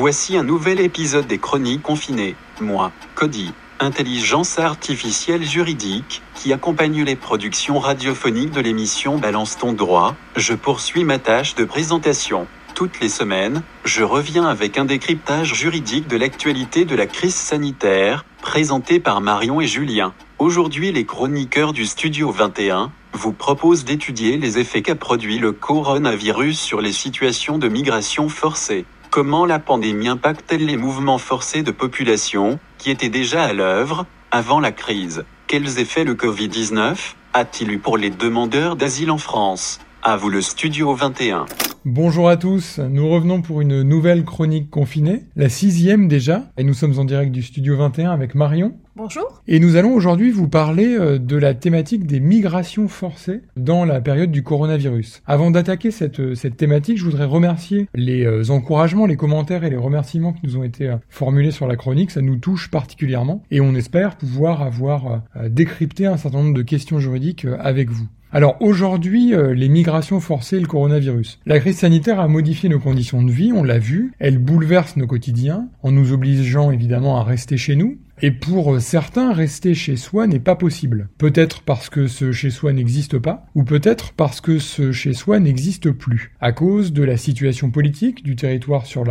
Voici un nouvel épisode des Chroniques confinées. Moi, Cody, intelligence artificielle juridique, qui accompagne les productions radiophoniques de l'émission Balance ton droit, je poursuis ma tâche de présentation. Toutes les semaines, je reviens avec un décryptage juridique de l'actualité de la crise sanitaire, présenté par Marion et Julien. Aujourd'hui, les chroniqueurs du Studio 21 vous proposent d'étudier les effets qu'a produit le coronavirus sur les situations de migration forcée. Comment la pandémie impacte-t-elle les mouvements forcés de population, qui étaient déjà à l'œuvre, avant la crise? Quels effets le Covid-19 a-t-il eu pour les demandeurs d'asile en France? À vous le Studio 21. Bonjour à tous, nous revenons pour une nouvelle chronique confinée, la sixième déjà, et nous sommes en direct du Studio 21 avec Marion. Bonjour. Et nous allons aujourd'hui vous parler euh, de la thématique des migrations forcées dans la période du coronavirus. Avant d'attaquer cette, euh, cette thématique, je voudrais remercier les euh, encouragements, les commentaires et les remerciements qui nous ont été formulés sur la chronique. Ça nous touche particulièrement et on espère pouvoir avoir décrypté un certain nombre de questions juridiques avec vous. Alors aujourd'hui, les migrations forcées et le coronavirus. La crise sanitaire a modifié nos conditions de vie, on l'a vu, elle bouleverse nos quotidiens en nous obligeant évidemment à rester chez nous, et pour certains, rester chez soi n'est pas possible. Peut-être parce que ce chez soi n'existe pas, ou peut-être parce que ce chez soi n'existe plus, à cause de la situation politique du territoire sur,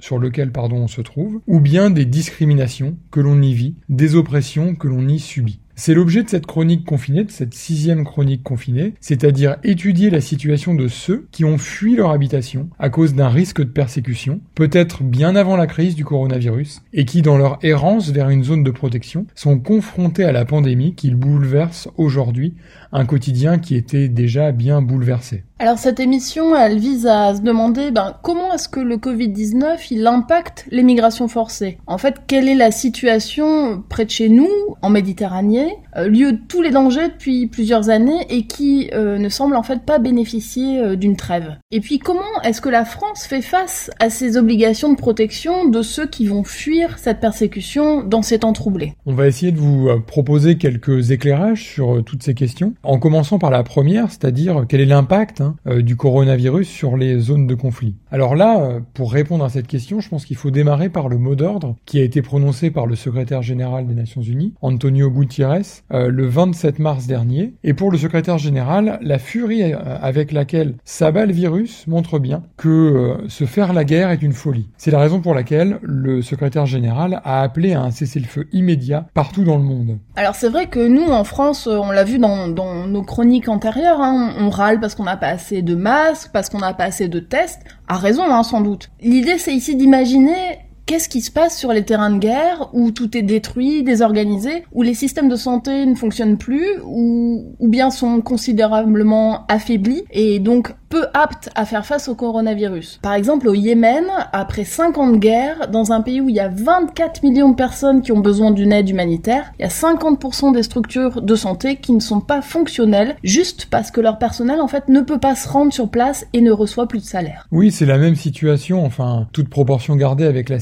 sur lequel on se trouve, ou bien des discriminations que l'on y vit, des oppressions que l'on y subit. C'est l'objet de cette chronique confinée, de cette sixième chronique confinée, c'est-à-dire étudier la situation de ceux qui ont fui leur habitation à cause d'un risque de persécution, peut-être bien avant la crise du coronavirus, et qui, dans leur errance vers une zone de protection, sont confrontés à la pandémie qu'ils bouleversent aujourd'hui, un quotidien qui était déjà bien bouleversé. Alors cette émission, elle vise à se demander ben, comment est-ce que le Covid-19 il impacte les migrations forcées. En fait, quelle est la situation près de chez nous, en Méditerranée, euh, lieu de tous les dangers depuis plusieurs années et qui euh, ne semble en fait pas bénéficier euh, d'une trêve? Et puis comment est-ce que la France fait face à ces obligations de protection de ceux qui vont fuir cette persécution dans ces temps troublés? On va essayer de vous proposer quelques éclairages sur toutes ces questions, en commençant par la première, c'est-à-dire quel est l'impact hein, du coronavirus sur les zones de conflit. Alors là, pour répondre à cette question, je pense qu'il faut démarrer par le mot d'ordre qui a été prononcé par le secrétaire général des Nations Unies, Antonio Gutiérrez, euh, le 27 mars dernier. Et pour le secrétaire général, la furie euh, avec laquelle s'abat le virus montre bien que euh, se faire la guerre est une folie. C'est la raison pour laquelle le secrétaire général a appelé à un cessez-le-feu immédiat partout dans le monde. Alors c'est vrai que nous en France, on l'a vu dans, nos chroniques antérieures, hein, on, râle parce qu'on n'a pas assez de masques, parce qu'on n'a pas assez de tests, à raison hein, sans doute. L'idée c'est ici d'imaginer Qu'est-ce qui se passe sur les terrains de guerre où tout est détruit, désorganisé, où les systèmes de santé ne fonctionnent plus, ou, ou bien sont considérablement affaiblis et donc peu aptes à faire face au coronavirus. Par exemple, au Yémen, après 5 ans de guerre, dans un pays où il y a 24 millions de personnes qui ont besoin d'une aide humanitaire, il y a 50% des structures de santé qui ne sont pas fonctionnelles, juste parce que leur personnel, en fait, ne peut pas se rendre sur place et ne reçoit plus de salaire. Oui, c'est la même situation, enfin, toute proportion gardée avec la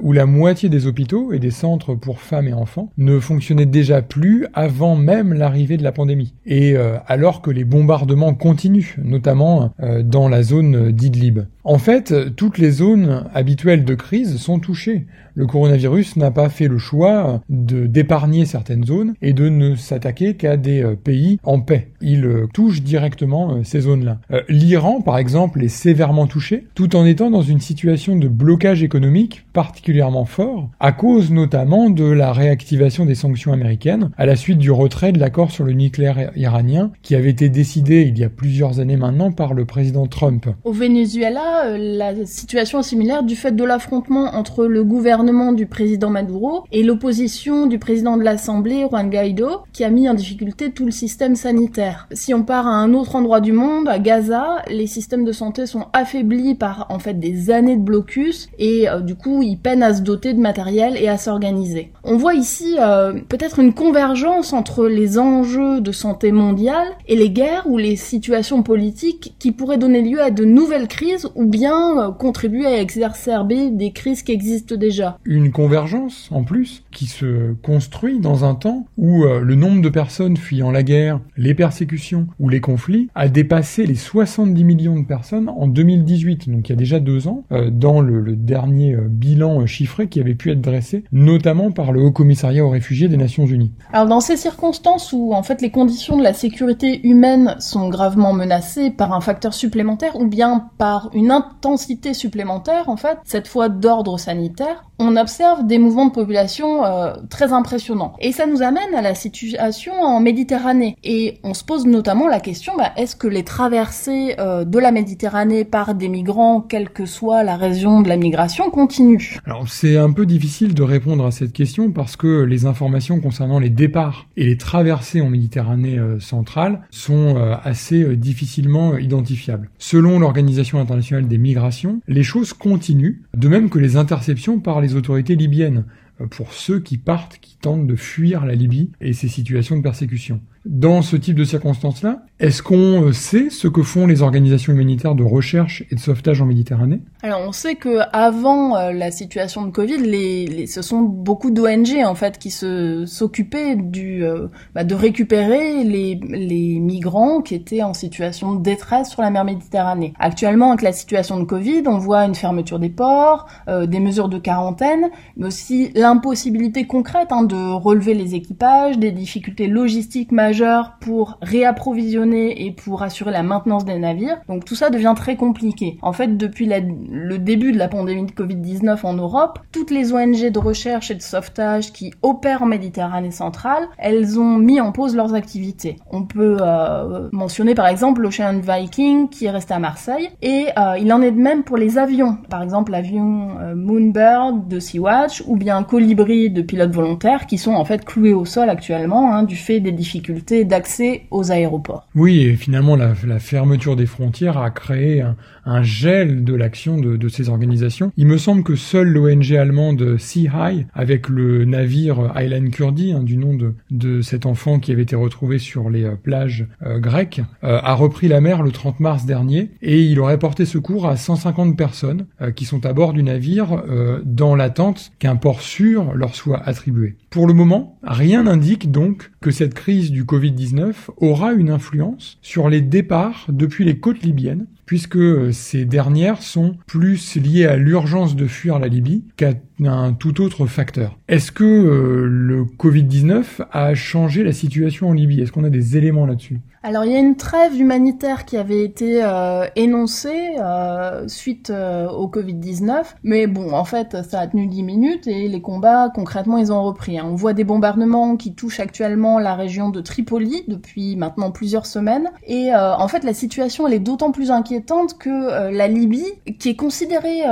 où la moitié des hôpitaux et des centres pour femmes et enfants ne fonctionnaient déjà plus avant même l'arrivée de la pandémie. Et euh, alors que les bombardements continuent, notamment euh, dans la zone d'Idlib. En fait, toutes les zones habituelles de crise sont touchées. Le coronavirus n'a pas fait le choix de d'épargner certaines zones et de ne s'attaquer qu'à des euh, pays en paix. Il euh, touche directement ces zones-là. L'Iran, par exemple, est sévèrement touché, tout en étant dans une situation de blocage économique particulièrement fort, à cause notamment de la réactivation des sanctions américaines à la suite du retrait de l'accord sur le nucléaire iranien qui avait été décidé il y a plusieurs années maintenant par le président Trump. Au Venezuela, euh, la situation est similaire du fait de l'affrontement entre le gouvernement du président Maduro et l'opposition du président de l'Assemblée, Juan Guaido, qui a mis en difficulté tout le système sanitaire. Si on part à un autre endroit du monde, à Gaza, les systèmes de santé sont affaiblis par en fait des années de blocus et euh, du coup ils peinent à se doter de matériel et à s'organiser. On voit ici euh, peut-être une convergence entre les enjeux de santé mondiale et les guerres ou les situations politiques qui pourrait donner lieu à de nouvelles crises ou bien euh, contribuer à exacerber des crises qui existent déjà. Une convergence, en plus, qui se construit dans un temps où euh, le nombre de personnes fuyant la guerre, les persécutions ou les conflits a dépassé les 70 millions de personnes en 2018, donc il y a déjà deux ans, euh, dans le, le dernier bilan chiffré qui avait pu être dressé, notamment par le Haut Commissariat aux réfugiés des Nations Unies. Alors dans ces circonstances où en fait les conditions de la sécurité humaine sont gravement menacées par un facteur supplémentaire ou bien par une intensité supplémentaire en fait, cette fois d'ordre sanitaire, on observe des mouvements de population euh, très impressionnants. Et ça nous amène à la situation en Méditerranée. Et on se pose notamment la question, bah, est-ce que les traversées euh, de la Méditerranée par des migrants, quelle que soit la région de la migration, continuent Alors c'est un peu difficile de répondre à cette question parce que les informations concernant les départs et les traversées en Méditerranée euh, centrale sont assez difficilement identifiables. Selon l'Organisation internationale des migrations, les choses continuent, de même que les interceptions par les autorités libyennes euh, pour ceux qui partent, qui tentent de fuir la Libye et ses situations de persécution. Dans ce type de circonstances-là, est-ce qu'on euh, sait ce que font les organisations humanitaires de recherche et de sauvetage en Méditerranée? Alors on sait que avant euh, la situation de Covid, ce sont beaucoup d'ONG en fait qui se s'occupaient euh, bah, de récupérer les, les migrants qui étaient en situation de détresse sur la mer Méditerranée. Actuellement, avec la situation de Covid, on voit une fermeture des ports, des mesures de quarantaine, mais aussi l'impossibilité concrète hein, de relever les équipages, des difficultés logistiques majeures pour réapprovisionner et pour assurer la maintenance des navires. Donc tout ça devient très compliqué. En fait, depuis le début de la pandémie de Covid-19 en Europe, toutes les ONG de recherche et de sauvetage qui opèrent en Méditerranée centrale, elles ont mis en pause leurs activités. On peut euh, mentionner par exemple l'Ocean Viking qui est resté à Marseille et euh, il en est de même pour les avions. Par exemple l'avion euh, Moonbird de Sea-Watch ou bien Colibri de pilotes volontaires qui sont en fait cloués au sol actuellement hein, du fait des difficultés d'accès aux aéroports. Oui, et finalement, la, fermeture des frontières a créé un, gel de l'action de, ces organisations. Il me semble que seule l'ONG allemande Sea High, avec le navire Aylan Kurdi, hein, du nom de, cet enfant qui avait été retrouvé sur les euh, plages euh, grecques, euh, a repris la mer le 30 mars dernier et il aurait porté secours à 150 personnes qui sont à bord du navire dans l'attente qu'un port sûr leur soit attribué. Pour le moment, rien n'indique donc que cette crise du Covid-19 aura une influence sur les départs depuis les côtes libyennes, puisque ces dernières sont plus liées à l'urgence de fuir la Libye qu'à un tout autre facteur. Est-ce que euh, le Covid-19 a changé la situation en Libye? Est-ce qu'on a des éléments là-dessus? Alors il y a une trêve humanitaire qui avait été euh, énoncée euh, suite au Covid-19, mais bon en fait ça a tenu 10 minutes et les combats concrètement ils ont repris. Hein. On voit des bombardements qui touchent actuellement la région de Tripoli depuis maintenant plusieurs semaines et en fait la situation elle est d'autant plus inquiétante que la Libye, qui est considérée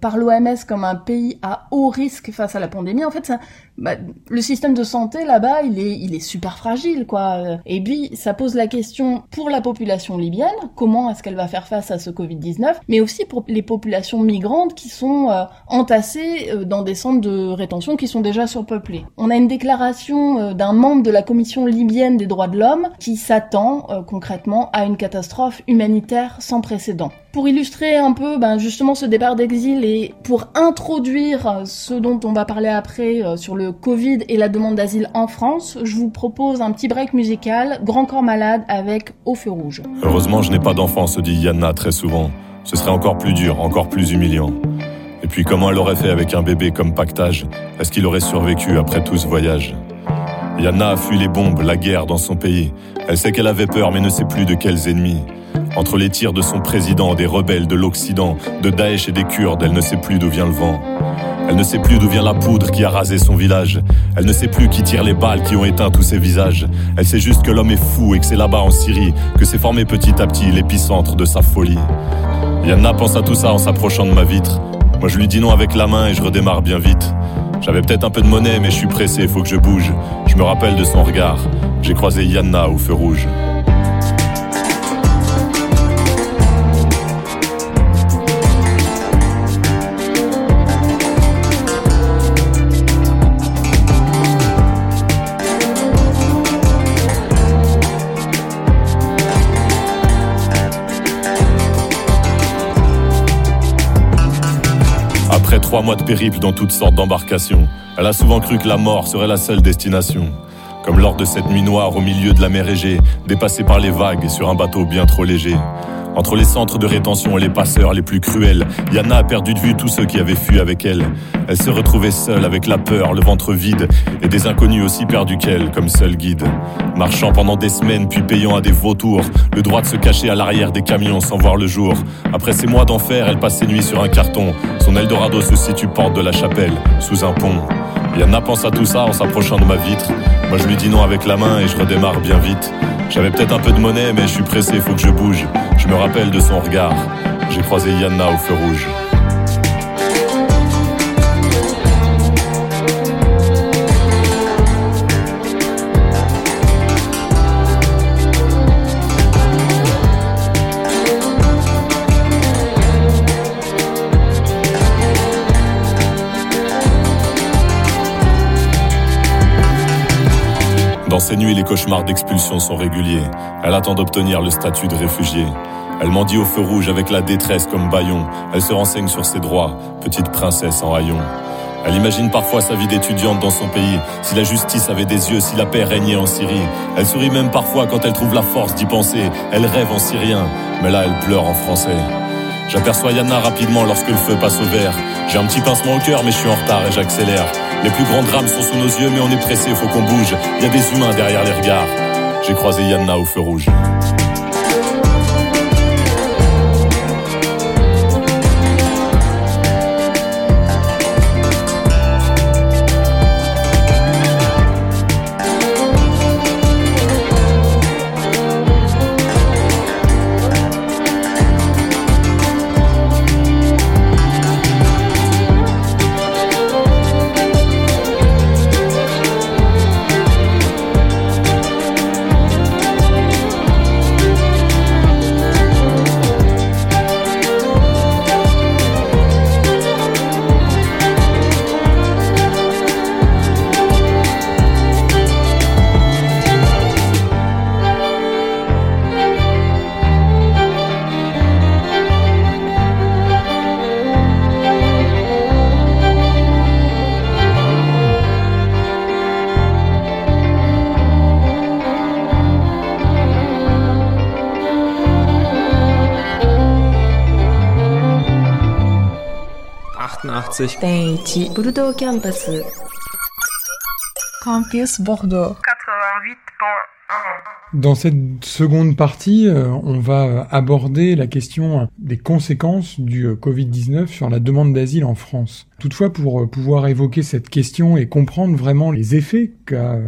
par l'OMS comme un pays à haut risque face à la pandémie, en fait bah, le système de santé là-bas, il est, super fragile, quoi. Et puis, ça pose la question pour la population libyenne, comment est-ce qu'elle va faire face à ce Covid-19, mais aussi pour les populations migrantes qui sont euh, entassées euh, dans des centres de rétention qui sont déjà surpeuplés. On a une déclaration euh, d'un membre de la Commission libyenne des droits de l'homme qui s'attend concrètement à une catastrophe humanitaire sans précédent. Pour illustrer un peu ben, justement ce départ d'exil et pour introduire ce dont on va parler après sur le Covid et la demande d'asile en France, je vous propose un petit break musical, Grand Corps Malade avec Au Feu Rouge. Heureusement, je n'ai pas d'enfant, se dit Yanna très souvent. Ce serait encore plus dur, encore plus humiliant. Et puis comment elle aurait fait avec un bébé comme pactage? Est-ce qu'il aurait survécu après tout ce voyage? Yanna a fui les bombes, la guerre dans son pays. Elle sait qu'elle avait peur mais ne sait plus de quels ennemis. Entre les tirs de son président, des rebelles de l'Occident, de Daesh et des Kurdes, elle ne sait plus d'où vient le vent. Elle ne sait plus d'où vient la poudre qui a rasé son village. Elle ne sait plus qui tire les balles qui ont éteint tous ses visages. Elle sait juste que l'homme est fou et que c'est là-bas en Syrie que s'est formé petit à petit l'épicentre de sa folie. Yanna pense à tout ça en s'approchant de ma vitre. Moi je lui dis non avec la main et je redémarre bien vite. J'avais peut-être un peu de monnaie mais je suis pressé, faut que je bouge. Je me rappelle de son regard. J'ai croisé Yanna au feu rouge. Trois mois de périple dans toutes sortes d'embarcations. Elle a souvent cru que la mort serait la seule destination. Comme lors de cette nuit noire au milieu de la mer Égée, dépassée par les vagues sur un bateau bien trop léger. Entre les centres de rétention et les passeurs les plus cruels, Yana a perdu de vue tous ceux qui avaient fui avec elle. Elle se retrouvait seule avec la peur, le ventre vide, et des inconnus aussi perdus qu'elle, comme seul guide. Marchant pendant des semaines, puis payant à des vautours, le droit de se cacher à l'arrière des camions sans voir le jour. Après ces mois d'enfer, elle passe ses nuits sur un carton. Son Eldorado se situe porte de la chapelle, sous un pont. Yana pense à tout ça en s'approchant de ma vitre. Moi je lui dis non avec la main et je redémarre bien vite. J'avais peut-être un peu de monnaie mais je suis pressé, faut que je bouge. Je me rappelle de son regard. J'ai croisé Yana au feu rouge. Ces nuits, les cauchemars d'expulsion sont réguliers. Elle attend d'obtenir le statut de réfugié. Elle mendie au feu rouge avec la détresse comme baillon. Elle se renseigne sur ses droits, petite princesse en haillons. Elle imagine parfois sa vie d'étudiante dans son pays. Si la justice avait des yeux, si la paix régnait en Syrie. Elle sourit même parfois quand elle trouve la force d'y penser. Elle rêve en syrien, mais là elle pleure en français. J'aperçois Yana rapidement lorsque le feu passe au vert. J'ai un petit pincement au cœur, mais je suis en retard et j'accélère. Les plus grands drames sont sous nos yeux, mais on est pressé, faut qu'on bouge. Y a des humains derrière les regards. J'ai croisé Yana au feu rouge. Campus Bordeaux. Campus Bordeaux. Dans cette seconde partie, euh, on va aborder la question des conséquences du euh, Covid-19 sur la demande d'asile en France. Toutefois, pour euh, pouvoir évoquer cette question et comprendre vraiment les effets qu'a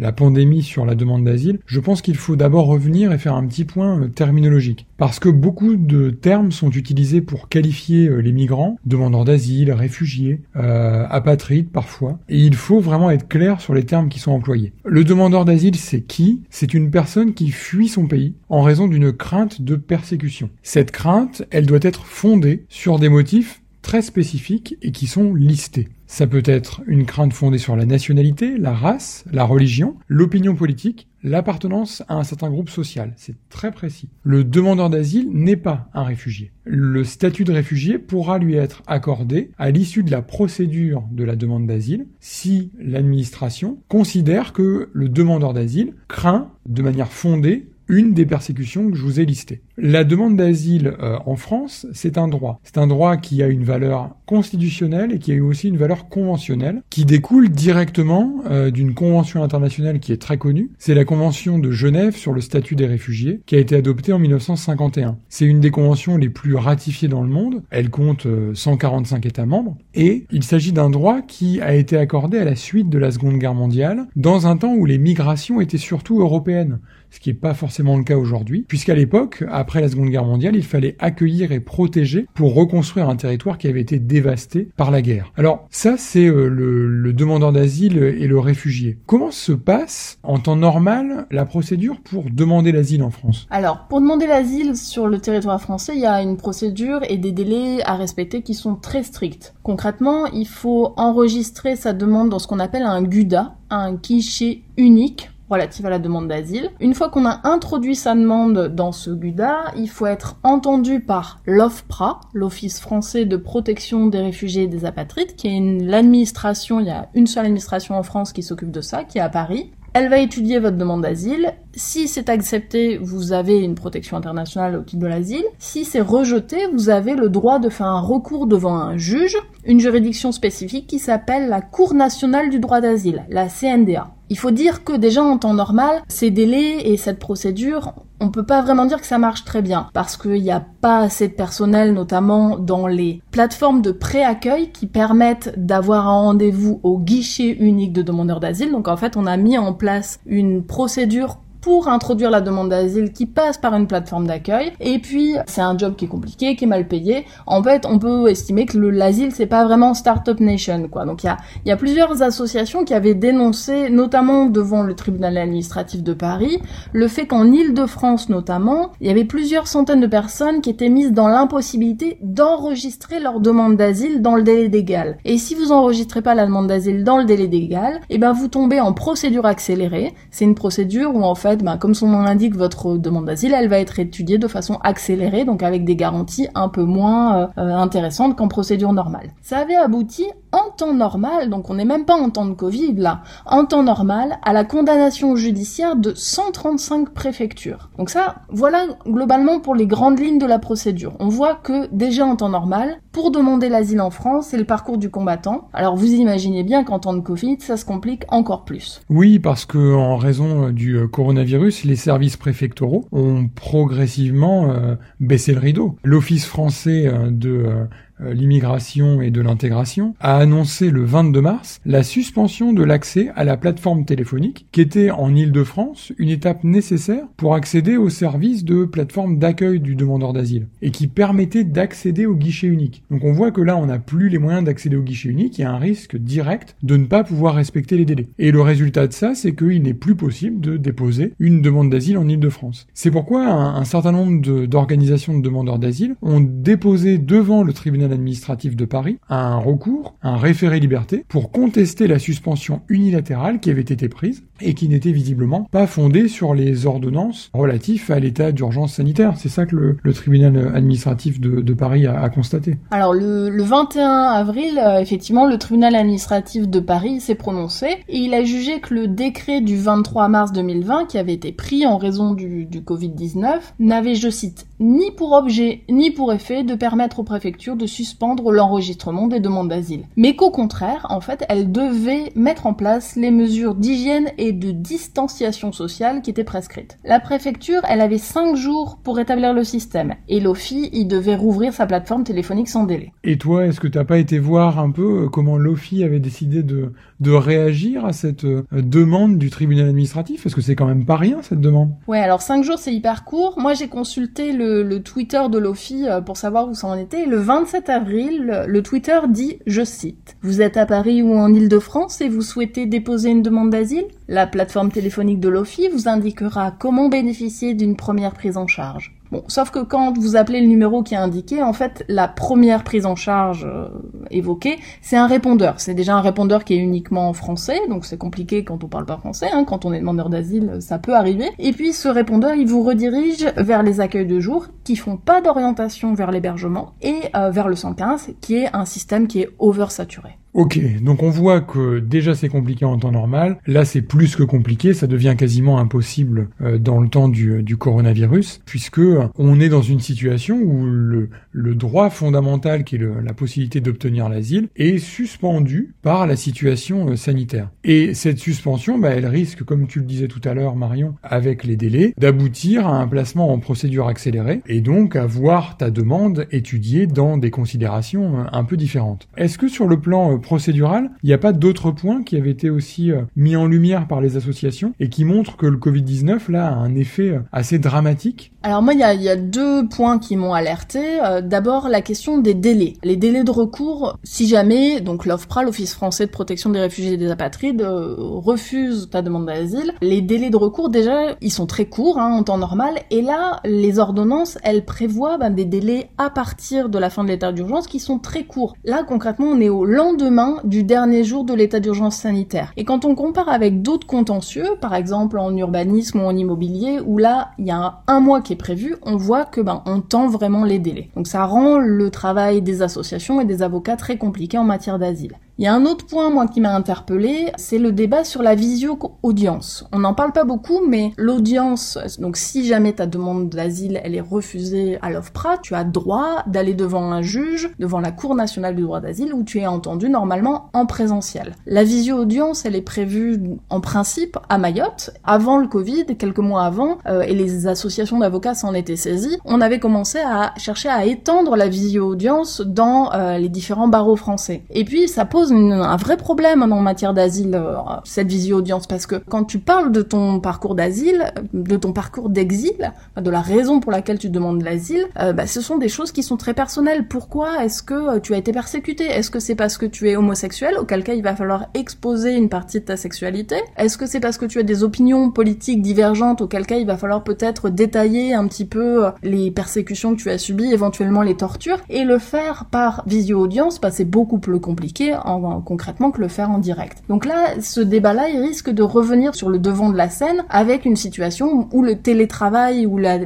la pandémie sur la demande d'asile, je pense qu'il faut d'abord revenir et faire un petit point terminologique. Parce que beaucoup de termes sont utilisés pour qualifier les migrants, demandeurs d'asile, réfugiés, euh, apatrides parfois, et il faut vraiment être clair sur les termes qui sont employés. Le demandeur d'asile, c'est qui? C'est une personne qui fuit son pays en raison d'une crainte de persécution. Cette crainte, elle doit être fondée sur des motifs très spécifiques et qui sont listés. Ça peut être une crainte fondée sur la nationalité, la race, la religion, l'opinion politique, l'appartenance à un certain groupe social. C'est très précis. Le demandeur d'asile n'est pas un réfugié. Le statut de réfugié pourra lui être accordé à l'issue de la procédure de la demande d'asile si l'administration considère que le demandeur d'asile craint de manière fondée une des persécutions que je vous ai listées. La demande d'asile euh, en France, c'est un droit. C'est un droit qui a une valeur constitutionnelle et qui a eu aussi une valeur conventionnelle, qui découle directement euh, d'une convention internationale qui est très connue. C'est la Convention de Genève sur le statut des réfugiés, qui a été adoptée en 1951. C'est une des conventions les plus ratifiées dans le monde. Elle compte 145 euh, États membres. Et il s'agit d'un droit qui a été accordé à la suite de la Seconde Guerre mondiale, dans un temps où les migrations étaient surtout européennes ce qui n'est pas forcément le cas aujourd'hui, puisqu'à l'époque, après la Seconde Guerre mondiale, il fallait accueillir et protéger pour reconstruire un territoire qui avait été dévasté par la guerre. Alors ça, c'est euh, le, le, demandeur d'asile et le réfugié. Comment se passe en temps normal la procédure pour demander l'asile en France? Alors, pour demander l'asile sur le territoire français, il y a une procédure et des délais à respecter qui sont très stricts. Concrètement, il faut enregistrer sa demande dans ce qu'on appelle un GUDA, un guichet unique relative à la demande d'asile. Une fois qu'on a introduit sa demande dans ce GUDA, il faut être entendu par l'OFPRA, l'Office français de protection des réfugiés et des apatrides, qui est l'administration, il y a une seule administration en France qui s'occupe de ça, qui est à Paris. Elle va étudier votre demande d'asile. Si c'est accepté, vous avez une protection internationale au titre de l'asile. Si c'est rejeté, vous avez le droit de faire un recours devant un juge, une juridiction spécifique qui s'appelle la Cour nationale du droit d'asile, la CNDA. Il faut dire que déjà en temps normal, ces délais et cette procédure, on peut pas vraiment dire que ça marche très bien parce qu'il n'y a pas assez de personnel, notamment dans les plateformes de pré-accueil qui permettent d'avoir un rendez-vous au guichet unique de demandeurs d'asile. Donc en fait, on a mis en place une procédure pour introduire la demande d'asile qui passe par une plateforme d'accueil. Et puis, c'est un job qui est compliqué, qui est mal payé. En fait, on peut estimer que l'asile, c'est pas vraiment Startup Nation, quoi. Donc, il y a, y a plusieurs associations qui avaient dénoncé, notamment devant le tribunal administratif de Paris, le fait qu'en Ile-de-France, notamment, il y avait plusieurs centaines de personnes qui étaient mises dans l'impossibilité d'enregistrer leur demande d'asile dans le délai légal. Et si vous enregistrez pas la demande d'asile dans le délai légal, eh ben, vous tombez en procédure accélérée. C'est une procédure où, en fait, ben, comme son nom l'indique, votre demande d'asile, elle va être étudiée de façon accélérée, donc avec des garanties un peu moins euh, euh, intéressantes qu'en procédure normale. Ça avait abouti en temps normal, donc on n'est même pas en temps de Covid là, en temps normal, à la condamnation judiciaire de 135 préfectures. Donc ça, voilà globalement pour les grandes lignes de la procédure. On voit que déjà en temps normal, pour demander l'asile en France, c'est le parcours du combattant. Alors vous imaginez bien qu'en temps de Covid, ça se complique encore plus. Oui, parce que en raison du coronavirus, virus, les services préfectoraux ont progressivement euh, baissé le rideau. L'Office français euh, de euh, euh, l'immigration et de l'intégration, a annoncé le 22 mars la suspension de l'accès à la plateforme téléphonique, qui était en Ile-de-France une étape nécessaire pour accéder au service de plateforme d'accueil du demandeur d'asile, et qui permettait d'accéder au guichet unique. Donc on voit que là, on n'a plus les moyens d'accéder au guichet unique, il y a un risque direct de ne pas pouvoir respecter les délais. Et le résultat de ça, c'est qu'il n'est plus possible de déposer une demande d'asile en Ile-de-France. C'est pourquoi un, certain nombre d'organisations de demandeurs d'asile ont déposé devant le tribunal administratif de Paris un recours, un référé liberté, pour contester la suspension unilatérale qui avait été prise et qui n'était visiblement pas fondée sur les ordonnances relatives à l'état d'urgence sanitaire. C'est ça que le, tribunal administratif de, Paris a, constaté. Alors le, 21 avril, euh, effectivement, le tribunal administratif de Paris s'est prononcé et il a jugé que le décret du 23 mars 2020 qui avait été pris en raison du, du Covid-19 n'avait, je cite, ni pour objet ni pour effet de permettre aux préfectures de suspendre l'enregistrement des demandes d'asile, mais qu'au contraire, en fait, elles devaient mettre en place les mesures d'hygiène et de distanciation sociale qui étaient prescrites. La préfecture, elle avait 5 jours pour établir le système, et l'OFI, il devait rouvrir sa plateforme téléphonique sans délai. Et toi, est-ce que t'as pas été voir un peu euh, comment l'OFI avait décidé de, de réagir à cette euh, demande du tribunal administratif? Parce que c'est quand même pas rien, cette demande. Ouais, alors 5 jours, c'est hyper court. Moi, j'ai consulté le le, Twitter de l'OFI euh, pour savoir où ça en était. Le 27 avril, le Twitter dit, je cite, Vous êtes à Paris ou en Ile-de-France et vous souhaitez déposer une demande d'asile? La plateforme téléphonique de l'OFI vous indiquera comment bénéficier d'une première prise en charge. Bon, sauf que quand vous appelez le numéro qui est indiqué, en fait, la première prise en charge euh, évoquée, c'est un répondeur. C'est déjà un répondeur qui est uniquement en français, donc c'est compliqué quand on parle pas français. Hein. Quand on est demandeur d'asile, ça peut arriver. Et puis ce répondeur, il vous redirige vers les accueils de jour qui font pas d'orientation vers l'hébergement et euh, vers le 115, qui est un système qui est oversaturé. Ok, donc on voit que déjà c'est compliqué en temps normal, là c'est plus que compliqué, ça devient quasiment impossible euh, dans le temps du, coronavirus, puisque on est dans une situation où le, droit fondamental qui est la possibilité d'obtenir l'asile est suspendu par la situation euh, sanitaire. Et cette suspension, bah, elle risque, comme tu le disais tout à l'heure Marion, avec les délais, d'aboutir à un placement en procédure accélérée, et donc à voir ta demande étudiée dans des considérations euh, un peu différentes. Est-ce que sur le plan procédural, il n'y a pas d'autres points qui avaient été aussi euh, mis en lumière par les associations et qui montrent que le Covid-19 là a un effet euh, assez dramatique? Alors moi, il y a, deux points qui m'ont alerté. Euh, d'abord, la question des délais. Les délais de recours, si jamais, donc l'OFPRA, l'Office français de protection des réfugiés et des apatrides, refuse ta demande d'asile, les délais de recours, déjà, ils sont très courts hein, en temps normal. Et là, les ordonnances, elles prévoient ben, des délais à partir de la fin de l'état d'urgence qui sont très courts. Là, concrètement, on est au lendemain du dernier jour de l'état d'urgence sanitaire. Et quand on compare avec d'autres contentieux, par exemple en urbanisme ou en immobilier, où là, il y a un mois qui est prévu, on voit que ben, on tend vraiment les délais. Donc ça rend le travail des associations et des avocats très compliqué en matière d'asile. Il y a un autre point, moi, qui m'a interpellé, c'est le débat sur la visio-audience. On n'en parle pas beaucoup, mais l'audience, donc si jamais ta demande d'asile, elle est refusée à l'OFPRA, tu as droit d'aller devant un juge, devant la Cour nationale du droit d'asile, où tu es entendu normalement en présentiel. La visio-audience, elle est prévue en principe à Mayotte. Avant le Covid, quelques mois avant, euh, et les associations d'avocats s'en étaient saisies, on avait commencé à chercher à étendre la visio-audience dans euh, les différents barreaux français. Et puis, ça pose un vrai problème en matière d'asile, euh, cette visio-audience, parce que quand tu parles de ton parcours d'asile, de ton parcours d'exil, de la raison pour laquelle tu demandes l'asile, euh, bah, ce sont des choses qui sont très personnelles. Pourquoi est-ce que euh, tu as été persécuté? Est-ce que c'est parce que tu es homosexuel, auquel cas il va falloir exposer une partie de ta sexualité. Est-ce que c'est parce que tu as des opinions politiques divergentes, auquel cas il va falloir peut-être détailler un petit peu les persécutions que tu as subies, éventuellement les tortures, et le faire par visio-audience, bah, c'est beaucoup plus compliqué concrètement que le faire en direct. Donc là, ce débat-là, il risque de revenir sur le devant de la scène avec une situation où le télétravail ou la,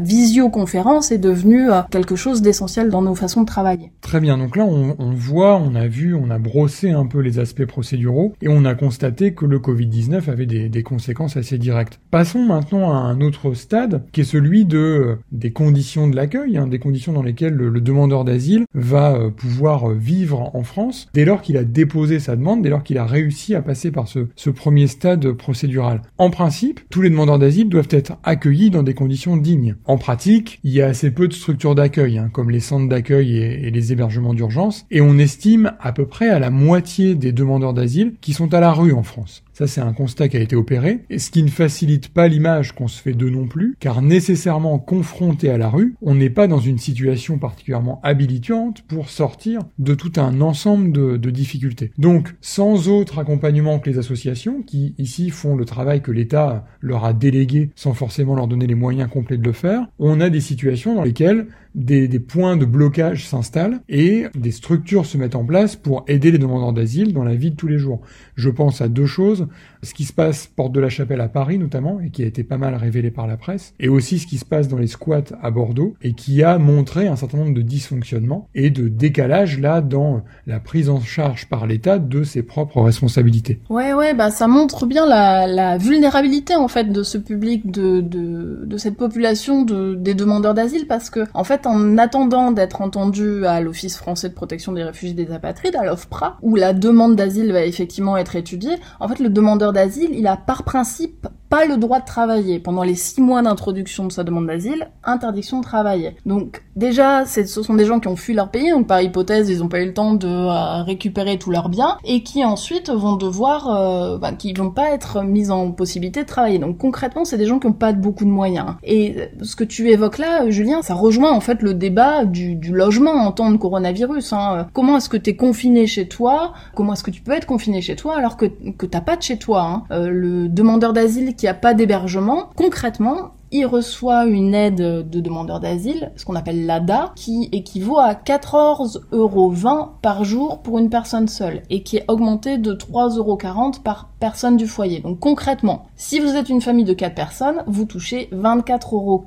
visioconférence est devenu euh, quelque chose d'essentiel dans nos façons de travailler. Très bien, donc là on, voit, on a vu, on a brossé un peu les aspects procéduraux et on a constaté que le Covid-19 avait des, conséquences assez directes. Passons maintenant à un autre stade qui est celui de euh, des conditions de l'accueil, hein, des conditions dans lesquelles le, le demandeur d'asile va euh, pouvoir vivre en France dès lors qu'il a déposé sa demande, dès lors qu'il a réussi à passer par ce, premier stade procédural. En principe, tous les demandeurs d'asile doivent être accueillis dans des conditions dignes. En pratique, il y a assez peu de structures d'accueil, hein, comme les centres d'accueil et les hébergements d'urgence, et on estime à peu près à la moitié des demandeurs d'asile qui sont à la rue en France. Ça, c'est un constat qui a été opéré, et ce qui ne facilite pas l'image qu'on se fait d'eux non plus, car nécessairement confronté à la rue, on n'est pas dans une situation particulièrement habilitante pour sortir de tout un ensemble de, de difficultés. Donc, sans autre accompagnement que les associations, qui ici font le travail que l'État leur a délégué sans forcément leur donner les moyens complets de le faire, on a des situations dans lesquelles des, des, points de blocage s'installent et des structures se mettent en place pour aider les demandeurs d'asile dans la vie de tous les jours. Je pense à deux choses ce qui se passe porte de la Chapelle à Paris notamment et qui a été pas mal révélé par la presse, et aussi ce qui se passe dans les squats à Bordeaux et qui a montré un certain nombre de dysfonctionnements et de décalage là dans la prise en charge par l'État de ses propres responsabilités. Ouais ouais bah ça montre bien la, vulnérabilité en fait de ce public de de, cette population de des demandeurs d'asile parce que en fait en attendant d'être entendu à l'Office français de protection des réfugiés des apatrides à l'OFPRA où la demande d'asile va effectivement être étudiée en fait le demandeur d'asile, il a par principe pas le droit de travailler. Pendant les six mois d'introduction de sa demande d'asile, interdiction de travailler. Donc déjà, ce sont des gens qui ont fui leur pays, donc par hypothèse, ils n'ont pas eu le temps de euh, récupérer tous leurs biens, et qui ensuite vont devoir, euh, bah, qui vont pas être mis en possibilité de travailler. Donc concrètement, c'est des gens qui n'ont pas beaucoup de moyens. Et ce que tu évoques là, Julien, ça rejoint en fait le débat du, logement en temps de coronavirus. Hein. Comment est-ce que tu es confiné chez toi? Comment est-ce que tu peux être confiné chez toi alors que, que t'as pas de chez toi hein? euh, Le demandeur d'asile qui a pas d'hébergement, concrètement, il reçoit une aide de demandeur d'asile, ce qu'on appelle l'ADA, qui équivaut à 14,20 euros par jour pour une personne seule et qui est augmenté de 3,40 euros par personne du foyer. Donc concrètement, si vous êtes une famille de 4 personnes, vous touchez 24,40 euros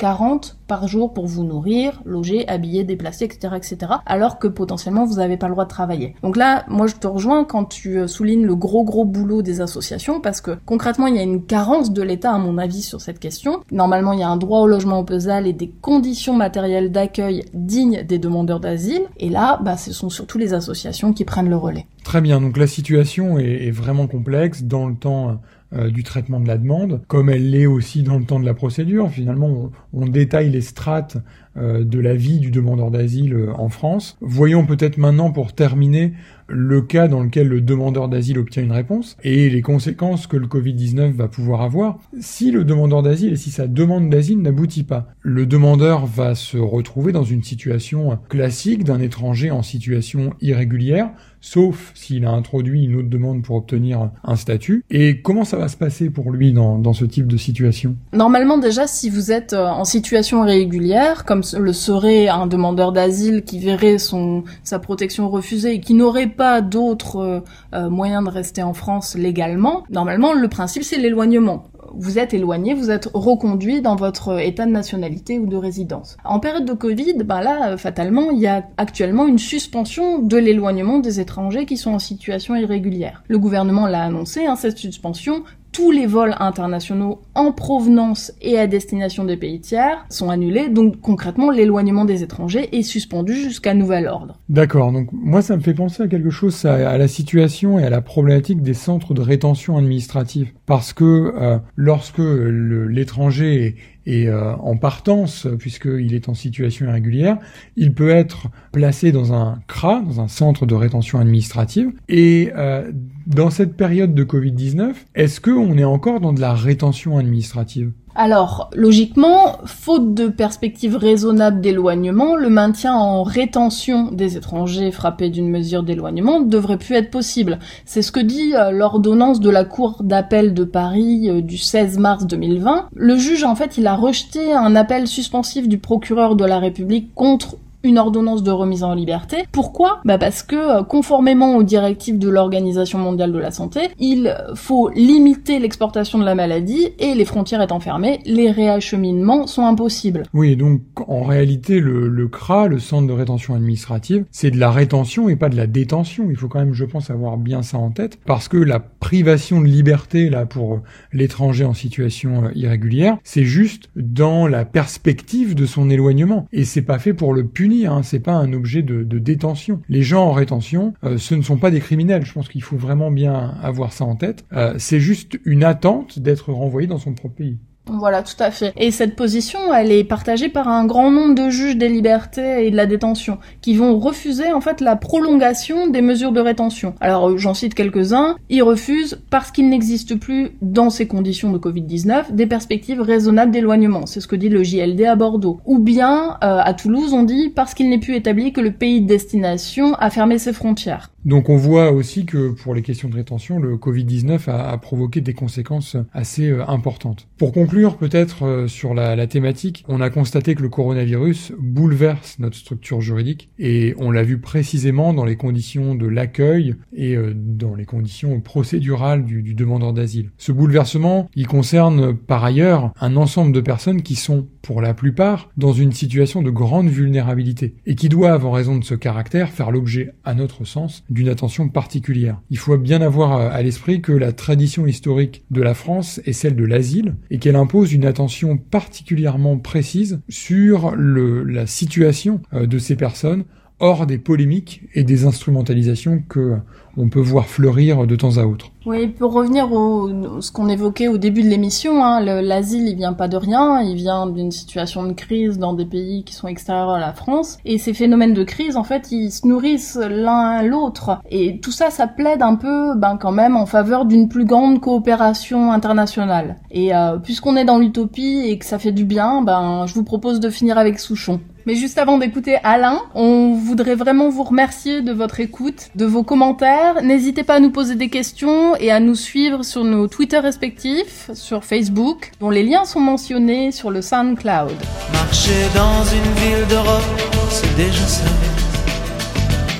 par jour pour vous nourrir, loger, habiller, déplacer, etc., etc., alors que potentiellement vous n'avez pas le droit de travailler. Donc là, moi je te rejoins quand tu euh, soulignes le gros gros boulot des associations parce que concrètement il y a une carence de l'État à mon avis sur cette question. Normalement il y a un droit au logement opposal et des conditions matérielles d'accueil dignes des demandeurs d'asile. Et là, bah, ce sont surtout les associations qui prennent le relais. Très bien, donc la situation est vraiment complexe dans le temps euh, du traitement de la demande, comme elle l'est aussi dans le temps de la procédure. Finalement, on, détaille les strates de la vie du demandeur d'asile euh, en France. Voyons peut-être maintenant, pour terminer, le cas dans lequel le demandeur d'asile obtient une réponse et les conséquences que le Covid-19 va pouvoir avoir. Si le demandeur d'asile et si sa demande d'asile n'aboutit pas, le demandeur va se retrouver dans une situation classique d'un étranger en situation irrégulière, sauf s'il a introduit une autre demande pour obtenir un statut. Et comment ça va se passer pour lui dans, dans ce type de situation? Normalement déjà, si vous êtes euh, en situation irrégulière, comme le serait un demandeur d'asile qui verrait son sa protection refusée et qui n'aurait pas d'autres euh, moyens de rester en France légalement, normalement le principe c'est l'éloignement vous êtes éloigné, vous êtes reconduit dans votre état de nationalité ou de résidence. En période de Covid, ben là, fatalement, il y a actuellement une suspension de l'éloignement des étrangers qui sont en situation irrégulière. Le gouvernement l'a annoncé, hein, cette suspension tous les vols internationaux en provenance et à destination des pays tiers sont annulés, donc concrètement l'éloignement des étrangers est suspendu jusqu'à nouvel ordre. D'accord, donc moi ça me fait penser à quelque chose, à, la situation et à la problématique des centres de rétention administrative, parce que euh, lorsque l'étranger est, euh, en partance, puisqu'il est en situation irrégulière, il peut être placé dans un CRA, dans un centre de rétention administrative, et euh, dans cette période de Covid-19, est-ce qu'on est encore dans de la rétention administrative? Alors, logiquement, faute de perspective raisonnable d'éloignement, le maintien en rétention des étrangers frappés d'une mesure d'éloignement devrait plus être possible. C'est ce que dit euh, l'ordonnance de la Cour d'appel de Paris euh, du 16 mars 2020. Le juge, en fait, il a rejeté un appel suspensif du procureur de la République contre une ordonnance de remise en liberté. Pourquoi? Bah Parce que, euh, conformément aux directives de l'Organisation mondiale de la santé, il faut limiter l'exportation de la maladie et les frontières étant fermées, les réacheminements sont impossibles. Oui, donc en réalité, le, le CRA, le Centre de rétention administrative, c'est de la rétention et pas de la détention. Il faut quand même, je pense, avoir bien ça en tête, parce que la privation de liberté, là, pour l'étranger en situation euh, irrégulière, c'est juste dans la perspective de son éloignement. Et c'est pas fait pour le punir Hein, c'est pas un objet de, détention. Les gens en rétention, euh, ce ne sont pas des criminels. Je pense qu'il faut vraiment bien avoir ça en tête. Euh, c'est juste une attente d'être renvoyé dans son propre pays. Voilà, tout à fait. Et cette position, elle est partagée par un grand nombre de juges des libertés et de la détention, qui vont refuser en fait la prolongation des mesures de rétention. Alors euh, j'en cite quelques-uns. Ils refusent parce qu'il n'existe plus, dans ces conditions de Covid-19, des perspectives raisonnables d'éloignement. C'est ce que dit le JLD à Bordeaux. Ou bien, euh, à Toulouse, on dit parce qu'il n'est plus établi que le pays de destination a fermé ses frontières. Donc on voit aussi que pour les questions de rétention, le Covid-19 a, provoqué des conséquences assez euh, importantes. Pour conclure peut-être euh, sur la, thématique, on a constaté que le coronavirus bouleverse notre structure juridique et on l'a vu précisément dans les conditions de l'accueil et euh, dans les conditions procédurales du, du demandeur d'asile. Ce bouleversement, il concerne par ailleurs un ensemble de personnes qui sont pour la plupart dans une situation de grande vulnérabilité et qui doivent en raison de ce caractère faire l'objet à notre sens d'une attention particulière. Il faut bien avoir à l'esprit que la tradition historique de la France est celle de l'asile et qu'elle impose une attention particulièrement précise sur la situation euh, de ces personnes hors des polémiques et des instrumentalisations que on peut voir fleurir de temps à autre. Oui, pour revenir au ce qu'on évoquait au début de l'émission, hein, l'asile il vient pas de rien, il vient d'une situation de crise dans des pays qui sont extérieurs à la France, et ces phénomènes de crise en fait ils se nourrissent l'un à l'autre, et tout ça ça plaide un peu, ben quand même en faveur d'une plus grande coopération internationale. Et euh, puisqu'on est dans l'utopie et que ça fait du bien, ben je vous propose de finir avec Souchon. Mais juste avant d'écouter Alain, on voudrait vraiment vous remercier de votre écoute, de vos commentaires. N'hésitez pas à nous poser des questions et à nous suivre sur nos Twitter respectifs, sur Facebook, dont les liens sont mentionnés sur le SoundCloud. Marcher dans une ville d'Europe, c'est déjà ça.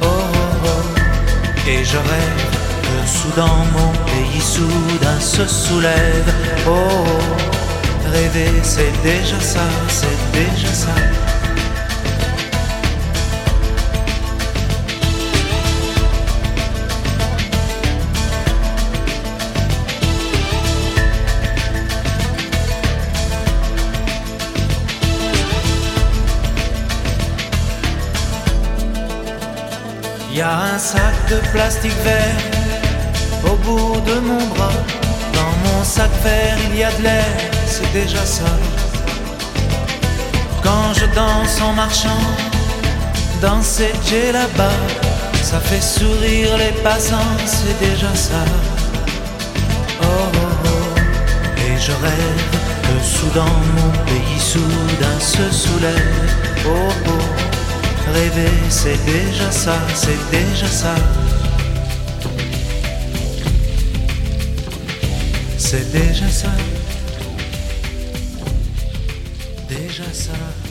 Oh, oh, oh. Et je rêve que soudain mon pays soudain se soulève. Oh, oh. rêver c'est déjà ça, c'est déjà ça. Y a un sac de plastique vert au bout de mon bras. Dans mon sac vert, il y a de l'air, c'est déjà ça. Quand je danse en marchant, danser j'ai là-bas, ça fait sourire les passants, c'est déjà ça. Oh, oh, oh, et je rêve que soudain mon pays soudain se soulève. Oh, oh. Rêver, c'est déjà ça, c'est déjà ça. C'est déjà ça. Déjà ça.